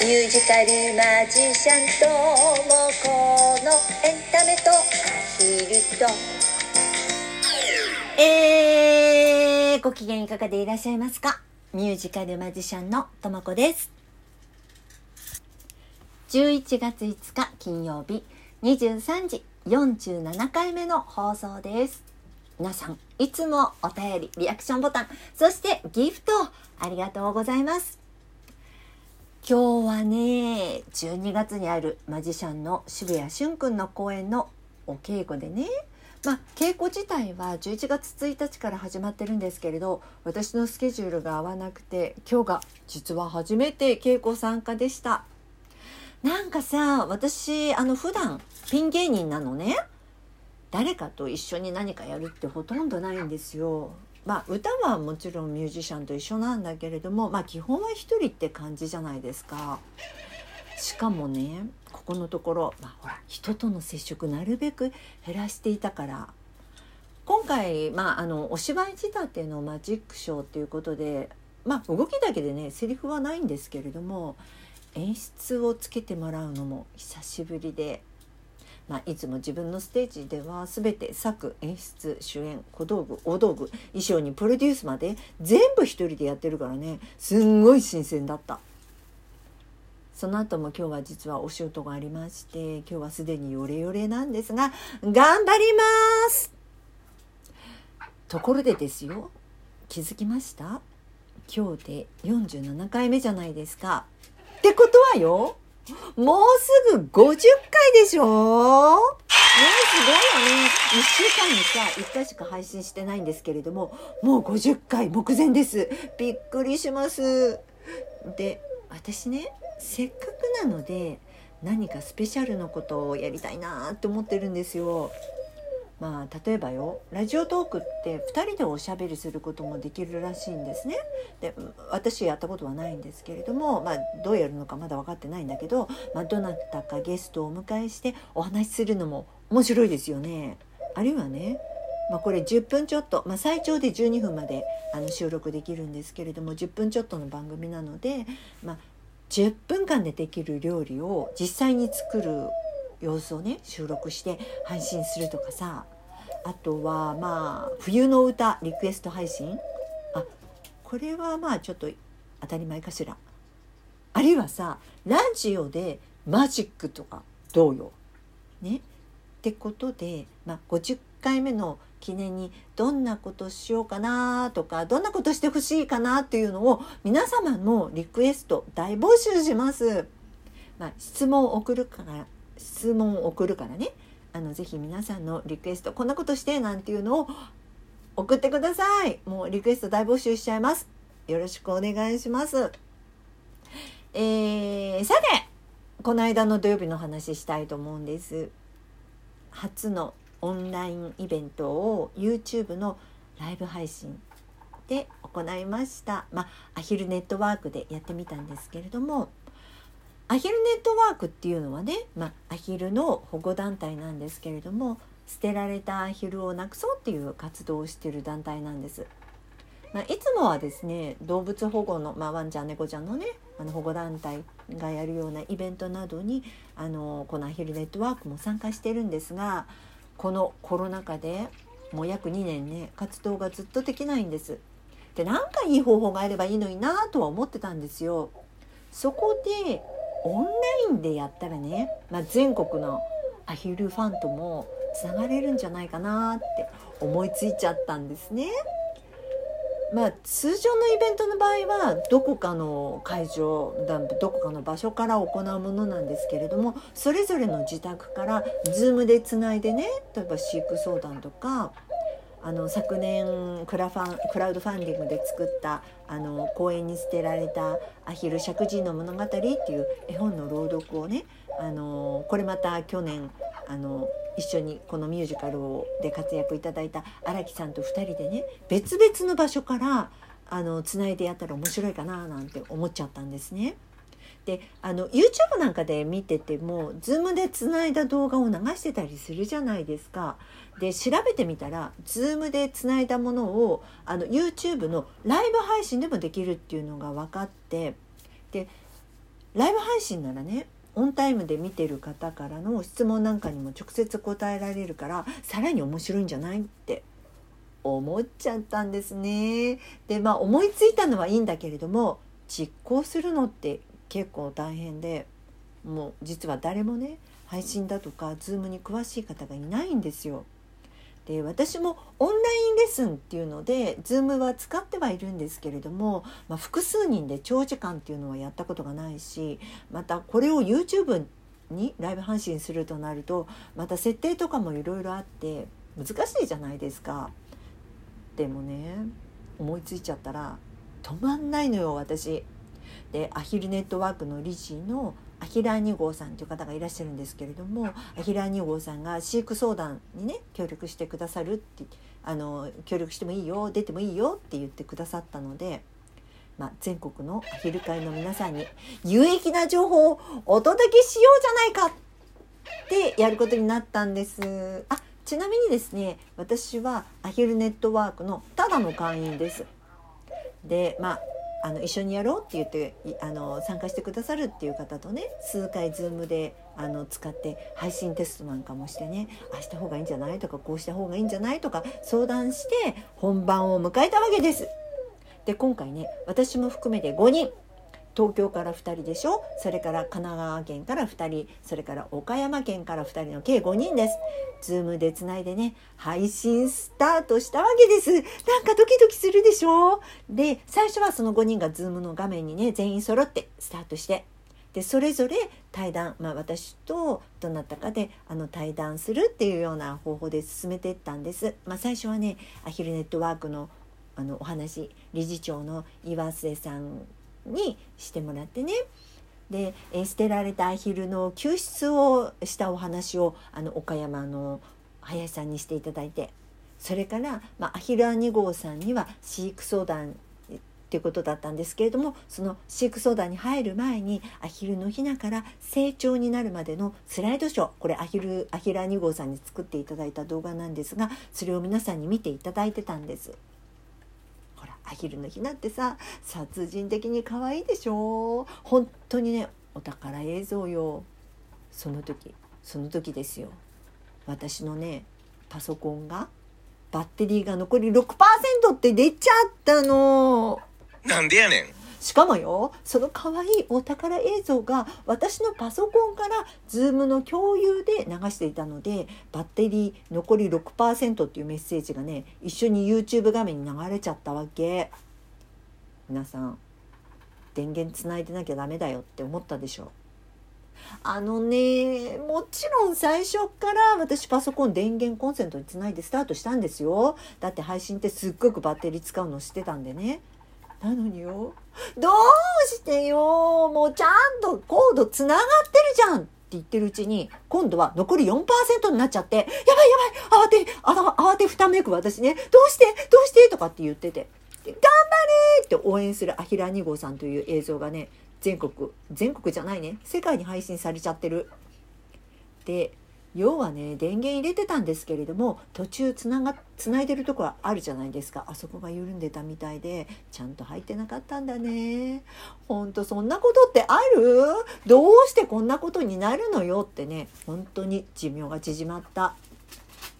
ミュージカルマジシャンともこのエンタメとアヒルとえー、ご機嫌いかがでいらっしゃいますか？ミュージカルマジシャンのともこです。11月5日金曜日23時47回目の放送です。皆さん、いつもお便り、リアクションボタン、そしてギフトありがとうございます。今日はね、12月にあるマジシャンの渋谷俊くんの公演のお稽古でね、まあ、稽古自体は11月1日から始まってるんですけれど私のスケジュールが合わなくて今日が実は初めて稽古参加でした。なんかさ私あの普段ピン芸人なのね。誰かと一緒に何かやるってほとんどないんですよ。まあ歌はもちろんミュージシャンと一緒なんだけれどもまあ基本は一人って感じじゃないですか。しかもねここのところ、まあ、ほら人との接触なるべく減らしていたから。今回、まあ、あのお芝居仕立てのマジックショーっていうことで、まあ、動きだけでねセリフはないんですけれども演出をつけてもらうのも久しぶりで、まあ、いつも自分のステージでは全て作演出主演小道具大道具衣装にプロデュースまで全部一人でやってるからね。すんごい新鮮だった。その後も今日は実はお仕事がありまして今日はすでにヨレヨレなんですが頑張ります。ところでですよ気づきました？今日で47回目じゃないですか。ってことはよもうすぐ50回でしょ？ねすごいよね。1週間にさ1回しか配信してないんですけれどももう50回目前です。びっくりします。で私ねせっかくなので何かスペシャルのことをやりたいなって思ってるんですよ。まあ例えばよラジオトークって2人でおしゃべりすることもできるらしいんですね。で私やったことはないんですけれども、まあ、どうやるのかまだ分かってないんだけど、まあ、どなたかゲストをお迎えしてお話しするのも面白いですよね。あるいはねまあ、これ10分ちょっと、まあ、最長で12分まであの収録できるんですけれども10分ちょっとの番組なので、まあ、10分間でできる料理を実際に作る様子をね収録して配信するとかさあとはまあ冬の歌リクエスト配信あこれはまあちょっと当たり前かしらあるいはさラジオでマジックとかどうよ？ね？ってことで、まあ、50回目の記念にどんなことしようかなとかどんなことしてほしいかなっていうのを皆様のリクエスト大募集します。まあ、質問を送るから質問を送るからねあのぜひ皆さんのリクエストこんなことしてなんていうのを送ってください。もうリクエスト大募集しちゃいます。よろしくお願いします。えー、さてこの間の土曜日の話したいと思うんです。初のオンラインイベントを YouTube のライブ配信で行いました。まあ、アヒルネットワークでやってみたんですけれどもアヒルネットワークっていうのはね、まあ、アヒルの保護団体なんですけれども捨てられたアヒルをなくそうっていう活動をしてる団体なんです。まあ、いつもはですね動物保護の、まあ、ワンちゃん猫ちゃんのねあの保護団体がやるようなイベントなどにあのこのアヒルネットワークも参加してるんですがこのコロナ禍でもう約2年ね活動がずっとできないんです。でなんかいい方法があればいいのになとは思ってたんですよ。そこでオンラインでやったらね、まあ、全国のアヒルファンともつながれるんじゃないかなって思いついちゃったんですね。まあ、通常のイベントの場合はどこかの会場どこかの場所から行うものなんですけれどもそれぞれの自宅から Zoom でつないでね例えば飼育相談とかあの昨年クラファンクラウドファンディングで作ったあの公園に捨てられたアヒル石神の物語っていう絵本の朗読をねあのこれまた去年あの一緒にこのミュージカルをで活躍いただいた荒木さんと2人でね別々の場所からあのつないでやったら面白いかななんて思っちゃったんですね。であの YouTube なんかで見てても Zoom でつないだ動画を流してたりするじゃないですか。で調べてみたら Zoom でつないだものをあの YouTube のライブ配信でもできるっていうのが分かってでライブ配信ならねオンタイムで見てる方からの質問なんかにも直接答えられるからさらに面白いんじゃないって思っちゃったんですね。でまあ思いついたのはいいんだけれども実行するのって結構大変でもう実は誰もね配信だとか Zoom に詳しい方がいないんですよ。で私もオンラインレッスンっていうので Zoom は使ってはいるんですけれども、まあ、複数人で長時間っていうのはやったことがないしまたこれを YouTube にライブ配信するとなるとまた設定とかもいろいろあって難しいじゃないですか。でもね思いついちゃったら止まんないのよ私。でアヒルネットワークの理事のアヒラー2号さんという方がいらっしゃるんですけれどもアヒラー2号さんが飼育相談にね協力してくださるってあの協力してもいいよ出てもいいよって言ってくださったので、まあ、全国のアヒル会の皆さんに有益な情報をお届けしようじゃないかってやることになったんです。あちなみにですね私はアヒルネットワークのただの会員です。でまああの一緒にやろうって言ってあの参加してくださるっていう方とね数回 Zoom であの使って配信テストなんかもしてねあした方がいいんじゃないとかこうした方がいいんじゃないとか相談して本番を迎えたわけです。で今回ね私も含めて5人東京から2人でしょ？それから神奈川県から2人それから岡山県から2人の計5人です。 Zoomでつないでね配信スタートしたわけです。なんかドキドキするでしょ？で最初はその5人が Zoomの画面にね全員揃ってスタートしてでそれぞれ対談、まあ、私とどなたかであの対談するっていうような方法で進めていったんです。まあ、最初はねアヒルネットワークのあのお話理事長の岩瀬さんにしてもらってね。で、え捨てられたアヒルの救出をしたお話をあの岡山の林さんにしていただいて。それから、まあ、アヒルア2号さんには飼育相談っていうことだったんですけれどもその飼育相談に入る前にアヒルのヒナから成長になるまでのスライドショー。これアヒルアヒル2号さんに作っていただいた動画なんですがそれを皆さんに見ていただいてたんです。アヒルの日なってさ殺人的に可愛いでしょ？本当にねお宝映像よ。その時その時ですよ。私のねパソコンがバッテリーが残り6%って出ちゃったの。なんでやねん。しかもよその可愛いお宝映像が私のパソコンから Zoom の共有で流していたのでバッテリー残り6%っていうメッセージがね一緒に YouTube 画面に流れちゃったわけ。皆さん電源つないでなきゃダメだよって思ったでしょあのねもちろん最初から私パソコン電源コンセントにつないでスタートしたんですよ。だって配信ってすっごくバッテリー使うの知ってたんでね。なのによ。どうしてよ。もうちゃんとコードつながってるじゃん。って言ってるうちに今度は残り4%になっちゃってやばいやばい慌て慌てふためく私ねどうしてどうして？とかって言ってて。頑張れって応援するアヒラ2号さんという映像がね全国全国じゃないね。世界に配信されちゃってる。で要はね電源入れてたんですけれども途中つながつないでるとこはあるじゃないですか。あそこが緩んでたみたいでちゃんと入ってなかったんだね。ほんとそんなことってある？どうしてこんなことになるのよってね本当に寿命が縮まった。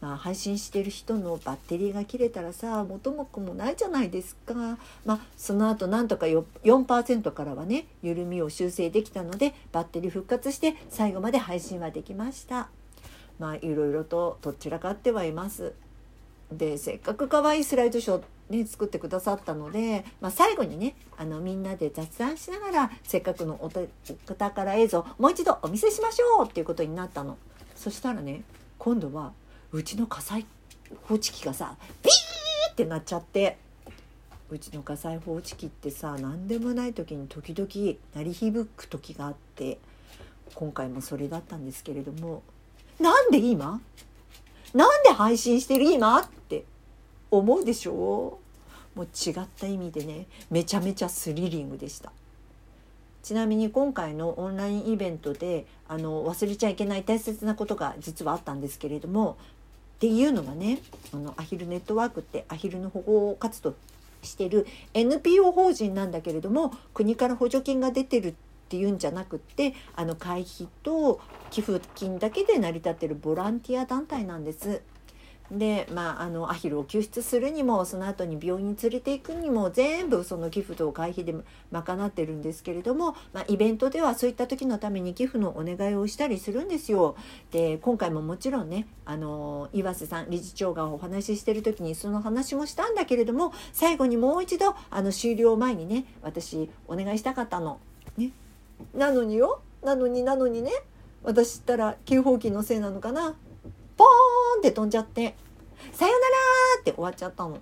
まあ、配信してる人のバッテリーが切れたらさ元も子もないじゃないですか、まあ、その後なんとか4%からはね緩みを修正できたのでバッテリー復活して最後まで配信はできました。まあいろいろとどちらかってはいます。でせっかく可愛いスライドショーね、作ってくださったので、まあ、最後にねあのみんなで雑談しながらせっかくのお宝映像もう一度お見せしましょうっていうことになったのそしたらね今度はうちの火災報知器がさピーってなっちゃってうちの火災報知器ってさ何でもない時に時々鳴り響く時があって今回もそれだったんですけれどもなんで今？なんで配信してる今？って思うでしょ？もう違った意味でねめちゃめちゃスリリングでした。ちなみに今回のオンラインイベントであの忘れちゃいけない大切なことが実はあったんですけれどもっていうのがねあのアヒルネットワークってアヒルの保護活動してる NPO 法人なんだけれども国から補助金が出てるってっていうんじゃなくってあの会費と寄付金だけで成り立ってるボランティア団体なんです。で、まあ、あのアヒルを救出するにもその後に病院に連れていくにも全部その寄付と会費で賄ってるんですけれども、まあ、イベントではそういった時のために寄付のお願いをしたりするんですよ。で今回ももちろんねあの岩瀬さん理事長がお話ししてる時にその話もしたんだけれども最後にもう一度あの終了前にね私お願いしたかったの。なのによ？なのになのにね？私ったら警報器のせいなのかな？ポーンって飛んじゃって「さよなら!」って終わっちゃったの。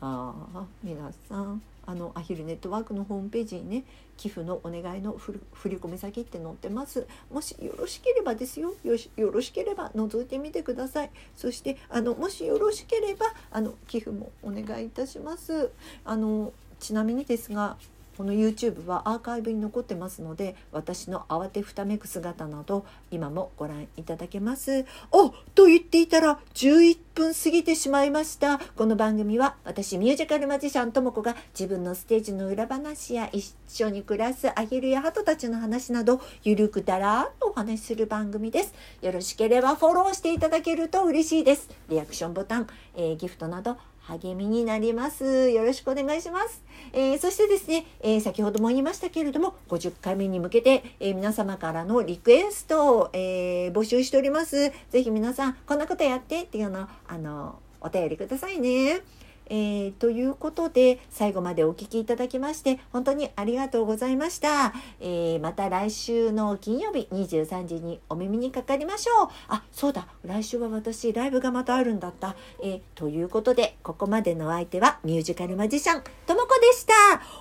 ああ皆さんあのアヒルネットワークのホームページにね寄付のお願いの振り込み先って載ってます。もしよろしければですよ。よしよろしければ覗いてみてください。そしてあのもしよろしければあの寄付もお願いいたします。あのちなみにですがこの YouTube はアーカイブに残ってますので私の慌てふためく姿など今もご覧いただけます。おと言っていたら11分過ぎてしまいました。この番組は私ミュージカルマジシャンとも子が自分のステージの裏話や一緒に暮らすアヒルやハトたちの話などゆるくだらーっとお話しする番組です。よろしければフォローしていただけると嬉しいです。リアクションボタン、えー、ギフトなど励みになります。よろしくお願いします。えー、そしてですね、えー、先ほども言いましたけれども、50回目に向けて、えー、皆様からのリクエストを、え募集しております。ぜひ皆さん、こんなことやってっていうのを、あの、お便りくださいね。えー、ということで最後までお聴きいただきまして本当にありがとうございました、えー、また来週の金曜日23時にお耳にかかりましょう。あそうだ。来週は私ライブがまたあるんだった、えー、ということでここまでの相手はミュージカルマジシャンともこでした。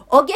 お元気よ